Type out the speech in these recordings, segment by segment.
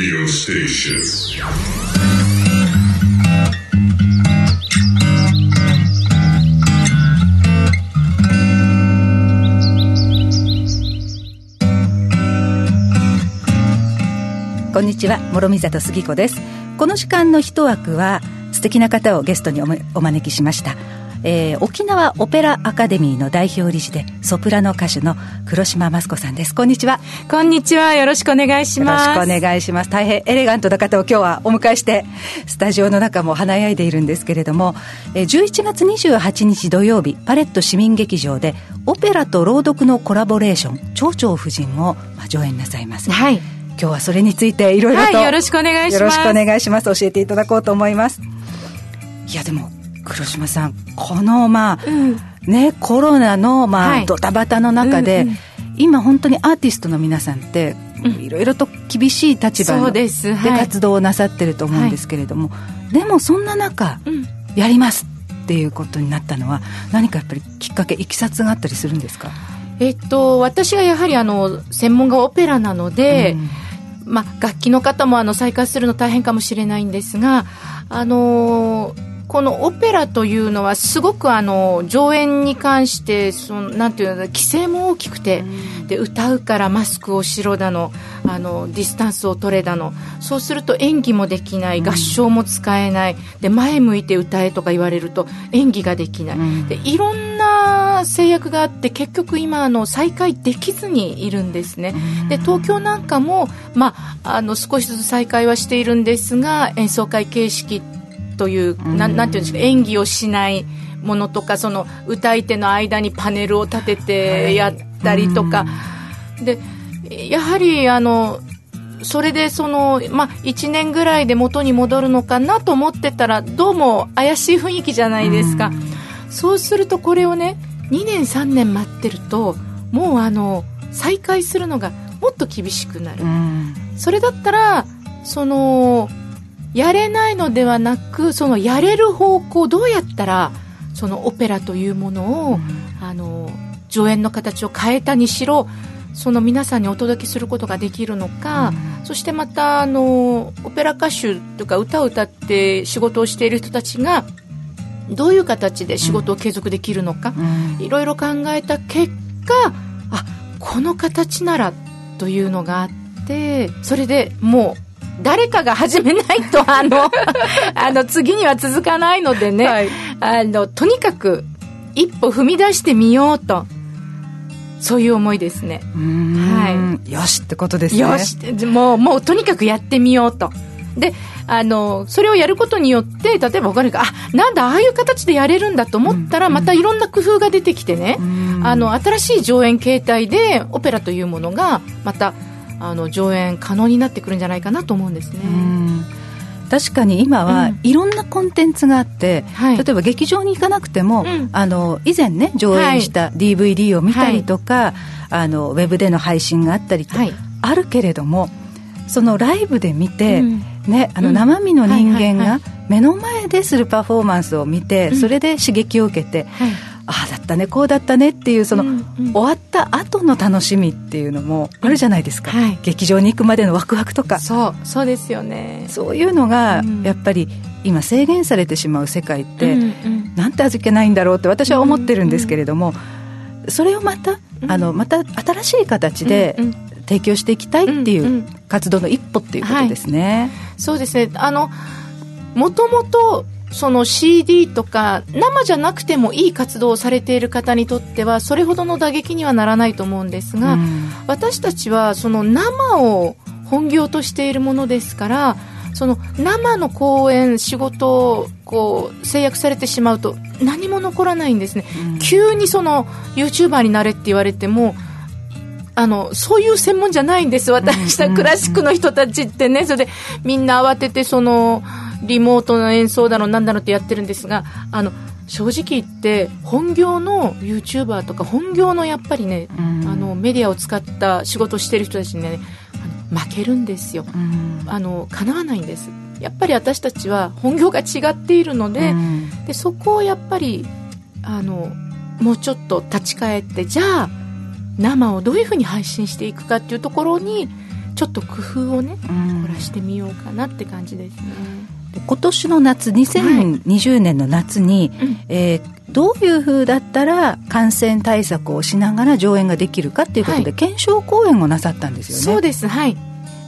radio station. こんにちは諸見里杉子ですこの時間の一枠は素敵な方をゲストにおお招きしましたえー、沖縄オペラアカデミーの代表理事でソプラノ歌手の黒島益子さんです。こんにちは。こんにちは。よろしくお願いします。よろしくお願いします。大変エレガントな方を今日はお迎えしてスタジオの中も華やいでいるんですけれども、えー、11月28日土曜日パレット市民劇場でオペラと朗読のコラボレーション「蝶々夫人」を上演なさいます。はい。今日はそれについていろいろと、はい、よろしくお願いします。よろしくお願いします。教えていただこうと思います。いやでも黒島さんこのまあ、うん、ねコロナのまあ、はい、ドタバタの中で、今本当にアーティストの皆さんっていろいろと厳しい立場で活動をなさってると思うんですけれども、はい、でもそんな中、うん、やりますっていうことになったのは何かやっぱりきっかけいきさつがあったりするんですか？えっと、私がやはりあの専門がオペラなので、うん、まあ、楽器の方もあの再開するの大変かもしれないんですが、あのーこのオペラというのはすごくあの上演に関してそのなんていうの規制も大きくて、で歌うからマスクをしろだのあのディスタンスを取れだのそうすると演技もできない合唱も使えないで前向いて歌えとか言われると演技ができない、でいろんな制約があって結局今あの再開できずにいるんですね。で東京なんかも、まあ、あの少しずつ再開はしているんですが演奏会形式という、ななんていうんですか演技をしないものとかその歌い手の間にパネルを立ててやったりとか、でやはりあのそれでその、まあ、1年ぐらいで元に戻るのかなと思ってたらどうも怪しい雰囲気じゃないですか、そうするとこれをね2年3年待ってるともうあの再開するのがもっと厳しくなる、それだったらそのやれないのではなくそのやれる方向どうやったらそのオペラというものを、うん、あの上演の形を変えたにしろその皆さんにお届けすることができるのか、うん、そしてまたあのオペラ歌手とか歌を歌って仕事をしている人たちがどういう形で仕事を継続できるのか、いろいろ考えた結果あこの形ならというのがあってそれでもう誰かが始めないと、あの、あの、次には続かないのでね、はい、あの、とにかく、一歩踏み出してみようと。そういう思いですね。はい。よしってことですね。よしもう、もうとにかくやってみようと。で、あの、それをやることによって、例えば他にあ、なんだ、ああいう形でやれるんだと思ったら、またいろんな工夫が出てきてね、あの、新しい上演形態で、オペラというものが、また、あの上演可能になってくるんじゃないかなと思うんですね。確かに今はいろんなコンテンツがあって、うん、例えば劇場に行かなくても、あの以前ね上演した DVD を見たりとか、はい、あのウェブでの配信があったりと、はい、あるけれどもそのライブで見て、うん、ね、あの生身の人間が目の前でするパフォーマンスを見て、それで刺激を受けて、ああだったねこうだったねっていうその、うんうん、終わった後の楽しみっていうのもあるじゃないですか、はい、劇場に行くまでのワクワクとか。そうそうですよね。そういうのがやっぱり今制限されてしまう世界って、うんうん、なんて味気ないんだろうって私は思ってるんですけれども、うんうん、それをまたあのまた新しい形で、提供していきたいっていう活動の一歩っていうことですね。はい、そうですね。あのもともとその CD とか生じゃなくてもいい活動をされている方にとってはそれほどの打撃にはならないと思うんですが、うん、私たちはその生を本業としているものですからその生の公演仕事をこう制約されてしまうと何も残らないんですね、うん、急にその YouTuber になれって言われてもあのそういう専門じゃないんです。私たクラシックの人たちってね。それでみんな慌ててその。リモートの演奏だろうなんだろうってやってるんですがあの正直言って本業の YouTuber とか本業のやっぱりね、うん、あのメディアを使った仕事をしてる人たちにね負けるんですよ、うん、あの叶わないんです。やっぱり私たちは本業が違っているのでうん、でそこをやっぱりあのもうちょっと立ち返ってじゃあ生をどういうふうに配信していくかっていうところにちょっと工夫をね、凝らしてみようかなって感じですね。今年の夏2020年の夏に、はい、えー、どういうふうだったら感染対策をしながら上演ができるかっていうことで、はい、検証講演をなさったんですよね。そうです。はい。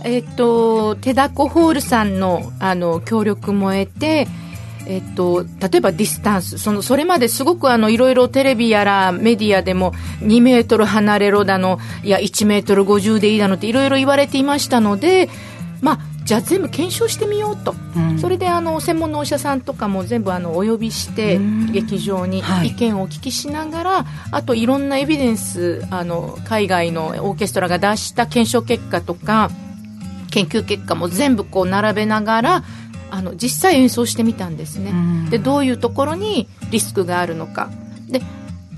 えっ、と手だこホールさんのあの協力も得てえっと、例えばディスタンス。そのそれまですごくあのいろいろテレビやらメディアでも2メートル離れろだのいや1メートル50でいいだのっていろいろ言われていましたので、まあ、じゃあ全部検証してみようと、うん、それであの専門のお医者さんとかも全部あのお呼びして劇場に意見をお聞きしながら、はい、あといろんなエビデンスあの海外のオーケストラが出した検証結果とか研究結果も全部こう並べながらあの実際演奏してみたんですね、でどういうところにリスクがあるのか。で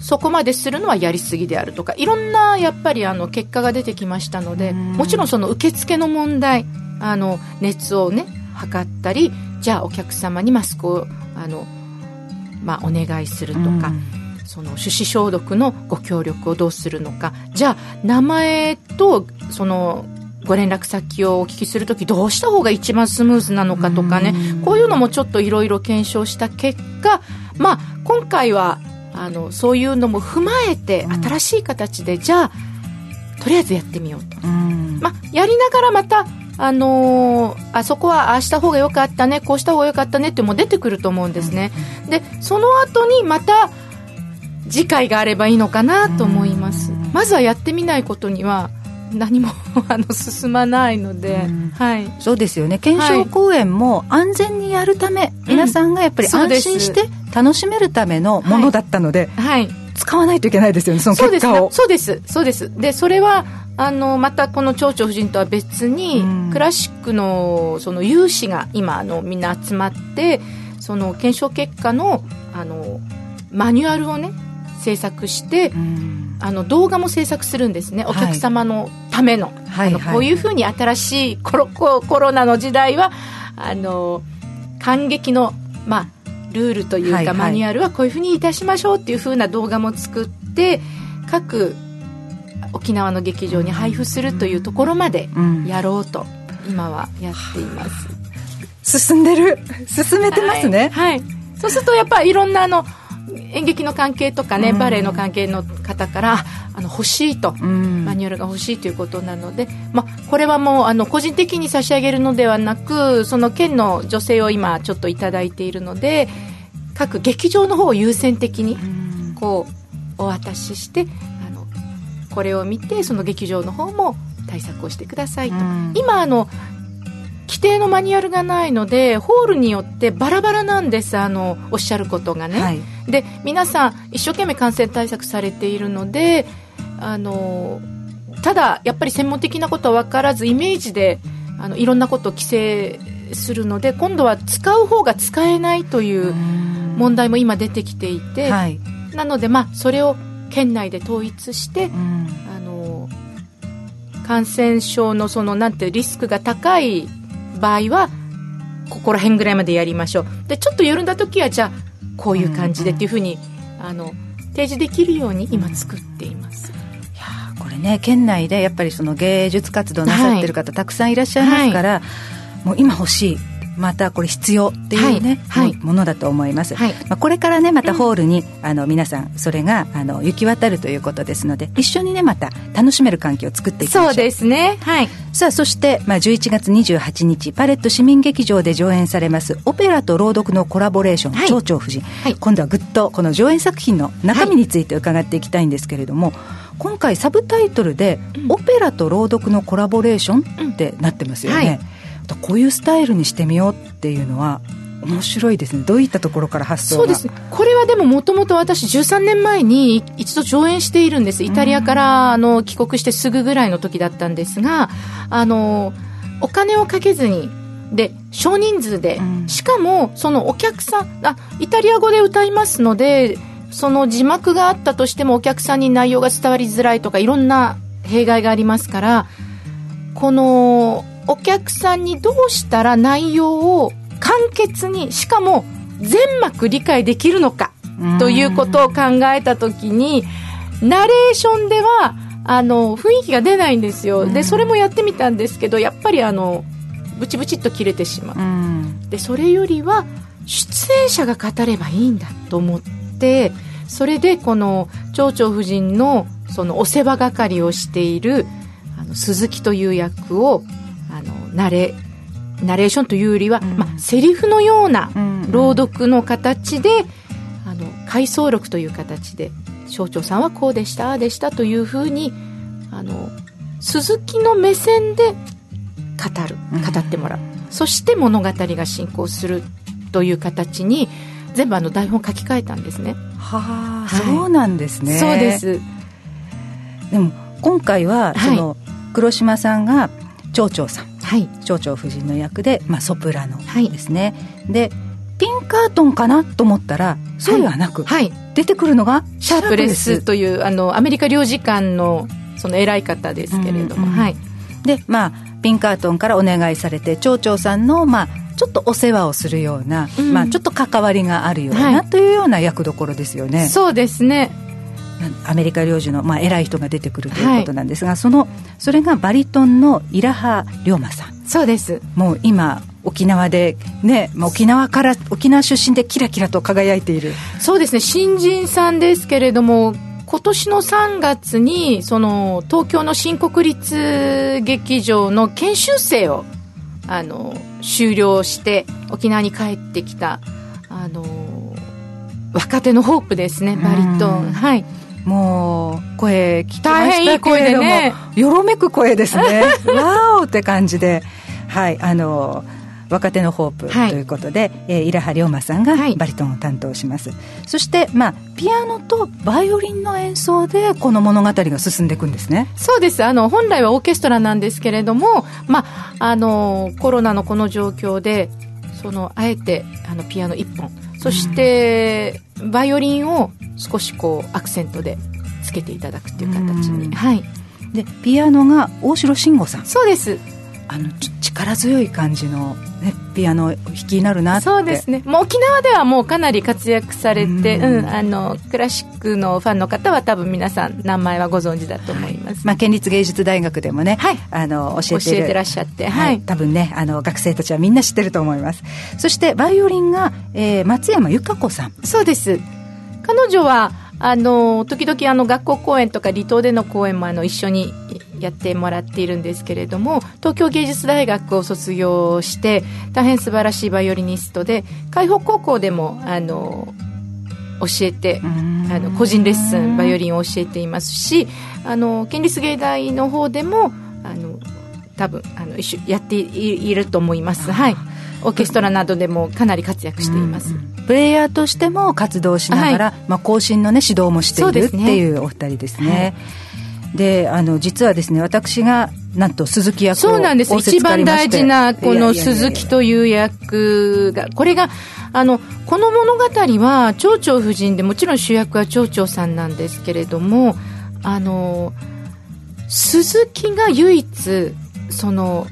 そこまでするのはやりすぎであるとかいろんなやっぱりあの結果が出てきましたのでもちろんその受付の問題あの熱をね測ったりじゃあお客様にマスクをあの、まあ、お願いするとか。その手指消毒のご協力をどうするのか。じゃあ名前とそのご連絡先をお聞きするときどうした方が一番スムーズなのかとかね。こういうのもちょっといろいろ検証した結果、まあ、今回はあのそういうのも踏まえて新しい形で、じゃあとりあえずやってみようと、まあ、やりながらまたあのー、あそこはああした方が良かったねこうした方が良かったねっても出てくると思うんですね、でその後にまた次回があればいいのかなと思います。まずはやってみないことには何も あの進まないので、うん、はい、そうですよね。検証公演も安全にやるため、はい、皆さんがやっぱり安心して楽しめるためのものだったので、はい、使わないといけないですよねその結果を。そうですそうです。でそれはあのまたこの蝶々夫人とは別に、うん、クラシックのその有志が今あのみんな集まってその検証結果のあのマニュアルをね制作して、うん。あの動画も制作するんですね。お客様のための。はい、あのこういうふうに新しいコロコロナの時代はあの感激の、まあ、ルールというか、はいはい、マニュアルはこういうふうにいたしましょうっていうふうな動画も作って各沖縄の劇場に配布するというところまでやろうと、今はやっています。進んでる。進めてますね、はい、はい、そうするとやっぱりいろんなあの演劇の関係とかね、バレエの関係の方からあの欲しいと、マニュアルが欲しいということなので、まあ、これはもうあの個人的に差し上げるのではなくその県の女性を今ちょっと頂いているので各劇場の方を優先的にこうお渡ししてあのこれを見てその劇場の方も対策をしてくださいと。今あの規定のマニュアルがないのでホールによってバラバラなんですあのおっしゃることがね、はい、で皆さん一生懸命感染対策されているのであのただやっぱり専門的なことは分からずイメージであのいろんなことを規制するので今度は使う方が使えないという問題も今出てきていて、はい、なのでまあそれを県内で統一してあの感染症のそのなんてリスクが高い場合はここら辺ぐらいまでやりましょう。でちょっと緩んだ時はじゃあこういう感じでっていうふうに、あの提示できるように今作っています。いやこれね県内でやっぱりその芸術活動なさってる方、たくさんいらっしゃいますから、はい、もう今欲しいまたこれ必要っていうね、はい、ものだと思います、はい、まあ、これからねまたホールに、うん、あの皆さんそれがあの行き渡るということですので一緒にねまた楽しめる環境を作っていきましょう。そうですね。はい。さあそして、まあ、11月28日パレット市民劇場で上演されますオペラと朗読のコラボレーション「蝶々夫人」はい、今度はぐっとこの上演作品の中身について伺っていきたいんですけれども、今回サブタイトルで、オペラと朗読のコラボレーションってなってますよね、うんこういうスタイルにしてみようっていうのは面白いですね。どういったところから発想そうです。これはでももともと私13年前に一度上演しているんです。イタリアからあの帰国してすぐぐらいの時だったんですがあのお金をかけずにで少人数で、しかもそのお客さんあイタリア語で歌いますのでその字幕があったとしてもお客さんに内容が伝わりづらいとかいろんな弊害がありますからこのお客さんにどうしたら内容を簡潔にしかも全幕理解できるのかということを考えた時にナレーションではあの雰囲気が出ないんですよ、でそれもやってみたんですけどやっぱりあのブチブチっと切れてしまう、でそれよりは出演者が語ればいいんだと思ってそれでこの町長夫人のそのお世話係をしているあの鈴木という役をナレナレーションというよりは、うん。まあ、セリフのような朗読の形で、あの回想録という形で省庁さんはこうでしたああでしたというふうにあの鈴木の目線で語る語ってもらう、うん、そして物語が進行するという形に全部あの台本書き換えたんですね。はあ、はい、そうなんですね。そうです。でも今回はその、黒島さんが町長さん、はい、町長夫人の役で、まあ、ソプラノですね、はい、でピンカートンかなと思ったらそうではなく、はい、出てくるのがシャープレスというあのアメリカ領事館のその偉い方ですけれども、うんうん、はい、でまあピンカートンからお願いされて町長さんのまあちょっとお世話をするような、うん、まあ、ちょっと関わりがあるような、はい、というような役どころですよね。そうですねアメリカ領事の、まあ、偉い人が出てくるということなんですが、はい、そのそれがバリトンのイラハ龍馬さん。そうです。もう今沖縄でね、まあ、沖縄から沖縄出身でキラキラと輝いている。そうですね。新人さんですけれども今年の3月にその東京の新国立劇場の研修生をあの終了して沖縄に帰ってきたあの若手のホープですね。バリトン。はいもう声聞きましたけれども、ね、よろめく声ですね。わおって感じで。はいあの若手のホープということで、はい、えー、イラハ龍馬さんがバリトンを担当します、はい、そして、まあ、ピアノとバイオリンの演奏でこの物語が進んでいくんですね。そうです。あの本来はオーケストラなんですけれども、まあ、あのコロナのこの状況でそのあえてあのピアノ1本そしてバイオリンを少しこうアクセントでつけていただくっていう形に、はい、でピアノが大城慎吾さん。そうですあの力強い感じの、ね、ピアノ弾きになるなそうですね。もう沖縄ではもうかなり活躍されて、うん、あのクラシックのファンの方は多分皆さん名前はご存知だと思います、はい、まあ、県立芸術大学でもね、はい、あの教えて教えてらっしゃって、はい、多分ねあの学生たちはみんな知ってると思います。そしてバイオリンが、えー、松山由香子さん。そうです。彼女はあの時々あの学校公演とか離島での公演もあの一緒にやってもらっているんですけれども東京芸術大学を卒業して大変素晴らしいバイオリニストで海北高校でもあの教えてあの個人レッスンバイオリンを教えていますしあの県立芸大の方でもあの多分あの一緒やっていると思います。はい。オーケストラなどでもかなり活躍しています、プレイヤーとしても活動しながら、はい、まあ、後進の、ね、指導もしているっていうお二人ですね。であの実はですね私がなんと鈴木役をそうなんです。一番大事なこの鈴木という役がこれがあのこの物語は町長夫人でもちろん主役は町長さんなんですけれどもあの鈴木が唯一その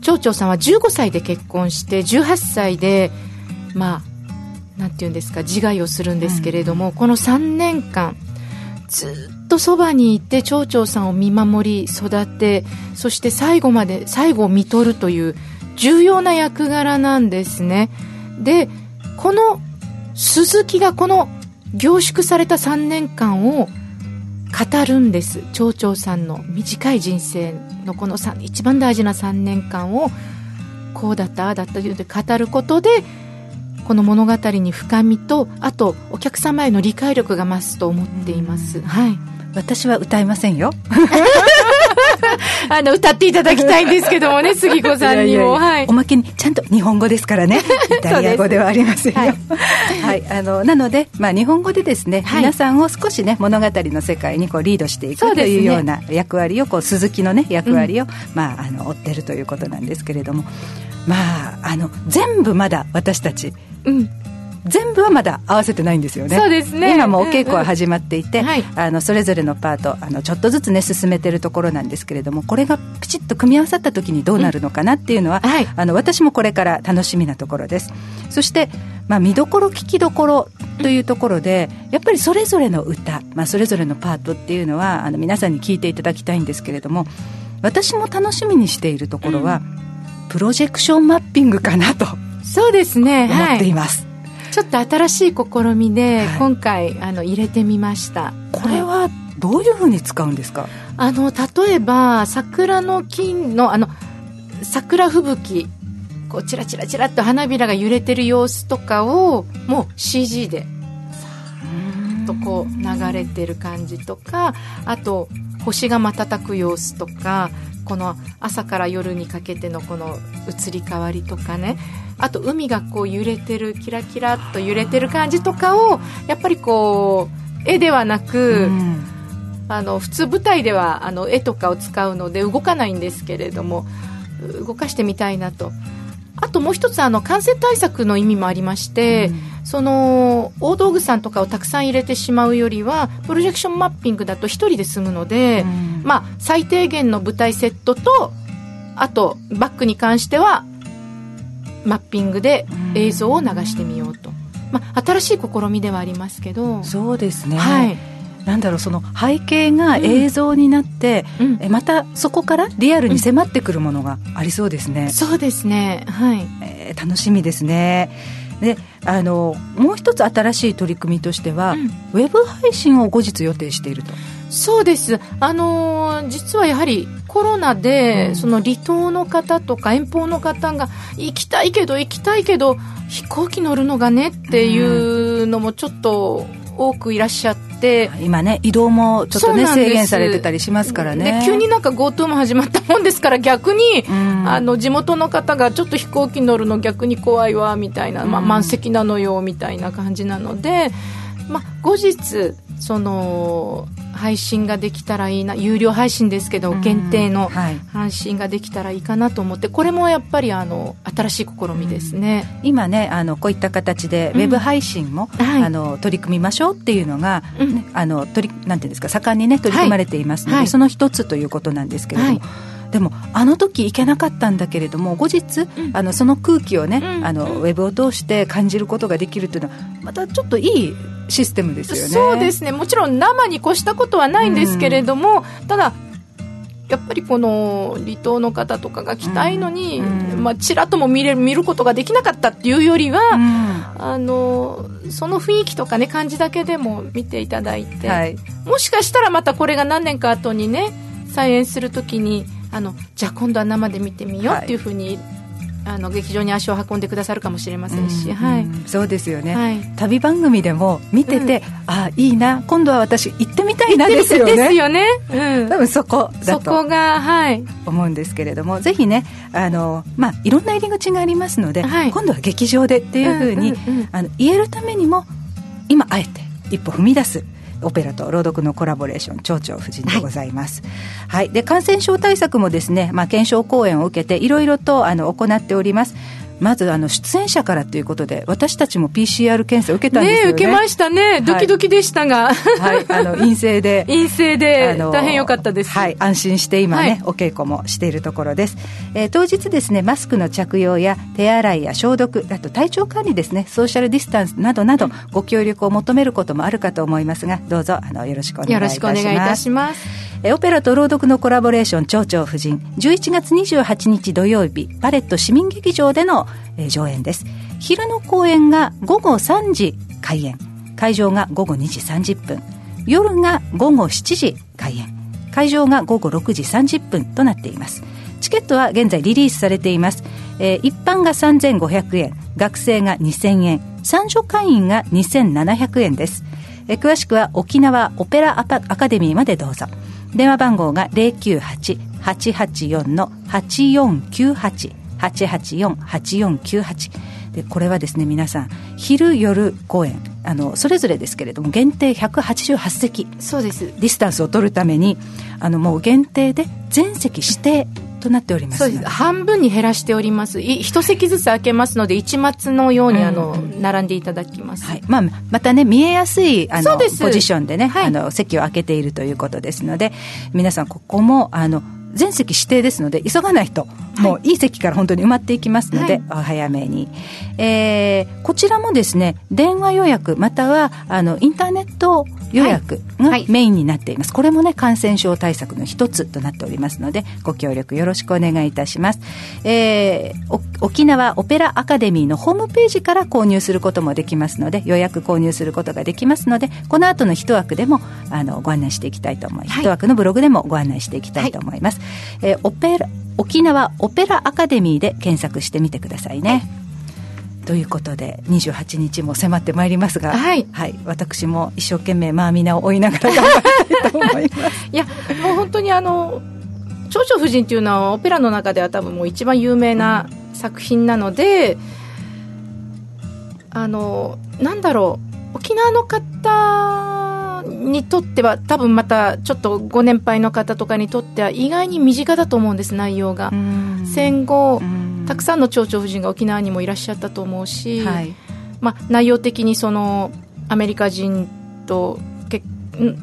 町長さんは15歳で結婚して18歳でまあなんていうんですか自害をするんですけれども、うん、この3年間ずっとそばにいて町長さんを見守り育てそして最後まで最後を見とるという重要な役柄なんですね。でこの鈴木がこの凝縮された3年間を語るんです。町長さんの短い人生のこの一番大事な3年間をこうだったああだったというで語ることでこの物語に深みとあとお客様への理解力が増すと思っています、はい、私は歌いませんよ。あの歌っていただきたいんですけどもね 杉子さんにも。はい、おまけにちゃんと日本語ですからね。イタリア語ではありませんよ。はい、はい、あのなので、まあ、日本語でですね、はい、皆さんを少しね物語の世界にこうリードしていくというような役割をこう鈴木のね役割を、うん、まあ、あの追ってるということなんですけれども。まああの全部まだ私たちうん、全部はまだ合わせてないんですよね。そうですね。今もお稽古は始まっていて、うんうん。はい、あのそれぞれのパートあのちょっとずつね進めてるところなんですけれどもこれがピチッと組み合わさった時にどうなるのかなっていうのは、うんはい、あの私もこれから楽しみなところです。そしてまあ、見どころ聞きどころというところでやっぱりそれぞれの歌、まあ、それぞれのパートっていうのはあの皆さんに聞いていただきたいんですけれども私も楽しみにしているところは、うん、プロジェクションマッピングかなとそうですね。思っています、はい、ちょっと新しい試みで、今回あの入れてみました。これはどういうふうに使うんですか？あの例えば桜の金のあの桜吹雪。こうチラチラチラっと花びらが揺れてる様子とかをもう CG でとこう流れてる感じとかあと星が瞬く様子とかこの朝から夜にかけてのこの移り変わりとかね。あと海がこう揺れてるキラキラっと揺れてる感じとかをやっぱりこう絵ではなく、あの普通舞台ではあの絵とかを使うので動かないんですけれども動かしてみたいなと。あともう一つあの感染対策の意味もありまして、うん、その大道具さんとかをたくさん入れてしまうよりはプロジェクションマッピングだと1人で済むので、うん、まあ、最低限の舞台セットとあとバックに関してはマッピングで映像を流してみようと、まあ、新しい試みではありますけど。そうですね、はい。なんだろうその背景が映像になって、うん、えまたそこからリアルに迫ってくるものがありそうですね、うん、そうですね。はい、えー、楽しみですね。であのもう一つ新しい取り組みとしては、うん、ウェブ配信を後日予定しているとそうです。あのー、実はやはりコロナで、うん、その離島の方とか遠方の方が行きたいけど行きたいけど飛行機乗るのがねっていうのもちょっと多くいらっしゃって。今ね移動もちょっとね制限されてたりしますからね。急になんか GoTo も始まったもんですから逆に、うん、あの地元の方がちょっと飛行機乗るの逆に怖いわみたいな、まあ、満席なのよみたいな感じなので、まあ、後日その配信ができたらいいな有料配信ですけど限定の配信ができたらいいかなと思ってこれもやっぱりあの新しい試みですね、今ねあのこういった形でウェブ配信も、うんはい、あの取り組みましょうっていうのが、ね、うん、あの取りなんていうんですか盛んにね取り組まれていますので、はい、その一つということなんですけれども。はいでもあの時行けなかったんだけれども後日、うん、あのその空気をね、うん、あのウェブを通して感じることができるというのはまたちょっといいシステムですよね。そうですね。もちろん生に越したことはないんですけれども、うん、ただやっぱりこの離島の方とかが来たいのに、うん、まあ、ちらっとも見れる見ることができなかったっていうよりは、うん、あのその雰囲気とかね感じだけでも見ていただいて、はい、もしかしたらまたこれが何年か後にね再演するときにあのじゃあ今度は生で見てみようっていうふうに、はい、あの劇場に足を運んでくださるかもしれませんし、うん、はい、そうですよね、はい、旅番組でも見てて、うん、あいいな。今度は私行ってみたいなですよね。ですよね、うん、多分そこだとそこがはい。思うんですけれどもぜひねあの、まあ、いろんな入り口がありますので、はい、今度は劇場でっていうふうに、あの言えるためにも今あえて一歩踏み出すオペラと朗読のコラボレーション蝶々夫人でございます、はい、はい、で感染症対策もですね、まあ、検証講演を受けていろいろとあの行っております。まずあの出演者からということで私たちも PCR 検査を受けたんですよね。ね受けましたね。ドキドキでしたが、はい、あの陰性で。陰性で大変良かったです。はい。安心して今ね、はい、お稽古もしているところです、えー、当日ですねマスクの着用や手洗いや消毒あと体調管理ですねソーシャルディスタンスなどなど、ご協力を求めることもあるかと思いますがどうぞあのよろしくお願いいたします。よろしくお願いいたします。えオペラと朗読のコラボレーション蝶々夫人。11月28日土曜日パレット市民劇場での、え上演です。昼の公演が午後3時開演。会場が午後2時30分。夜が午後7時開演。会場が午後6時30分となっています。チケットは現在リリースされています、えー、一般が3500円。学生が2000円。参助会員が2700円です、えー、詳しくは沖縄オペラアカデミーまでどうぞ。電話番号が098-884-8498 884-8498でこれはですね皆さん昼夜公演あのそれぞれですけれども限定188席。そうです。ディスタンスを取るためにあのもう限定で全席指定となっております。半分に減らしております。一席ずつ開けますので一末のようにあの、並んでいただきます、はい。まあ、またね見えやすいあのポジションでね、はい、あの席を空けているということですので皆さんここもあの全席指定ですので急がないともういい席から本当に埋まっていきますので、お早めに、えー、こちらもですね電話予約またはあのインターネット予約がメインになっています、はい、これもね感染症対策の一つとなっておりますのでご協力よろしくお願いいたします、えー、沖縄オペラアカデミーのホームページから購入することもできますので予約購入することができますのでこの後の一枠でもあのご案内していきたいと思います、はい、一枠のブログでもご案内していきたいと思います、はい、えー、オペラ沖縄オペラアカデミーで検索してみてくださいね、はい。ということで28日も迫ってまいりますが、はい、はい、私も一生懸命まあ皆を追いながら頑張りたいと思います。いやもう本当にあの「蝶々夫人」っていうのはオペラの中では多分もう一番有名な作品なので、あのなんだろう沖縄の方にとっては多分またちょっとご年配の方とかにとっては意外に身近だと思うんです内容が戦後たくさんの蝶々夫人が沖縄にもいらっしゃったと思うし、はい、まあ、内容的にそのアメリカ人とけ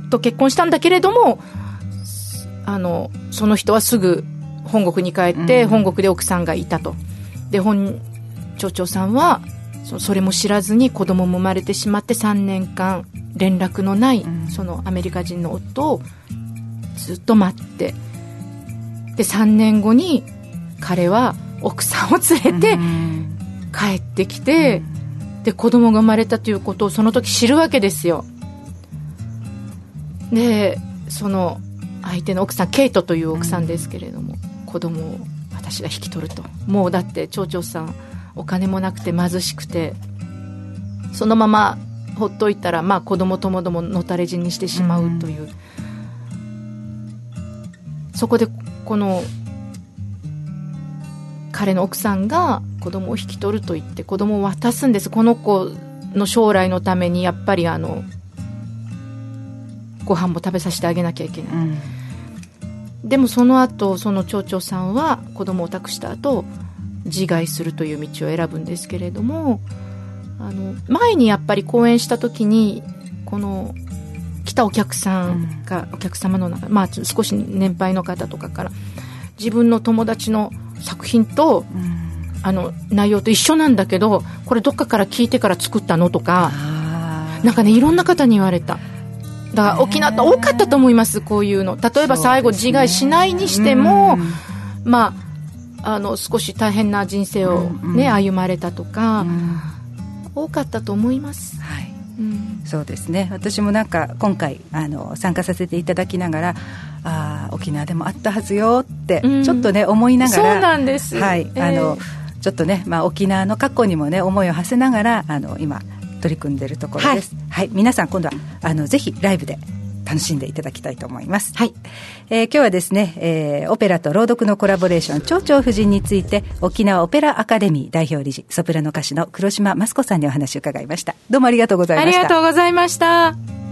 と結婚したんだけれどもあのその人はすぐ本国に帰って、本国で奥さんがいたと。で本町長さんはそれも知らずに子供も生まれてしまって3年間連絡のない、そのアメリカ人の夫をずっと待って。で3年後に彼は奥さんを連れて帰ってきて、で子供が生まれたということをその時知るわけですよ。でその相手の奥さんケイトという奥さんですけれども、子供を私が引き取ると。もうだって町長さんお金もなくて貧しくてそのままほっといたら、まあ、子供ともどものたれ死にしてしまうという、そこでこの彼の奥さんが子供を引き取ると言って子供を渡すんです。この子の将来のためにやっぱりあのご飯も食べさせてあげなきゃいけない、うん、でもその後その町長さんは子供を託した後自害するという道を選ぶんですけれどもあの前にやっぱり講演した時にこの来たお客さんが、うん、お客様の中、まあ、少し年配の方とかから自分の友達の作品と、うん、あの内容と一緒なんだけどこれどっかから聞いてから作ったのとかなんかねいろんな方に言われた。だから沖縄って多かったと思いますこういうの。例えば最後自害しないにしても、まああの少し大変な人生をね、歩まれたとか、多かったと思います。はい。うん、そうですね。私もなんか今回あの参加させていただきながらあ沖縄でもあったはずよってちょっとね、思いながらそうなんです、はい、えー、あのちょっとね、まあ、沖縄の過去にもね思いを馳せながらあの今取り組んでいるところです、はい、はい、皆さん今度はあのぜひライブで楽しんでいただきたいと思います。はい。えー、今日はですね、えー、オペラと朗読のコラボレーション、蝶々夫人について、沖縄オペラアカデミー代表理事、ソプラノ歌手の黒島雅子さんにお話を伺いました。どうもありがとうございました。ありがとうございました。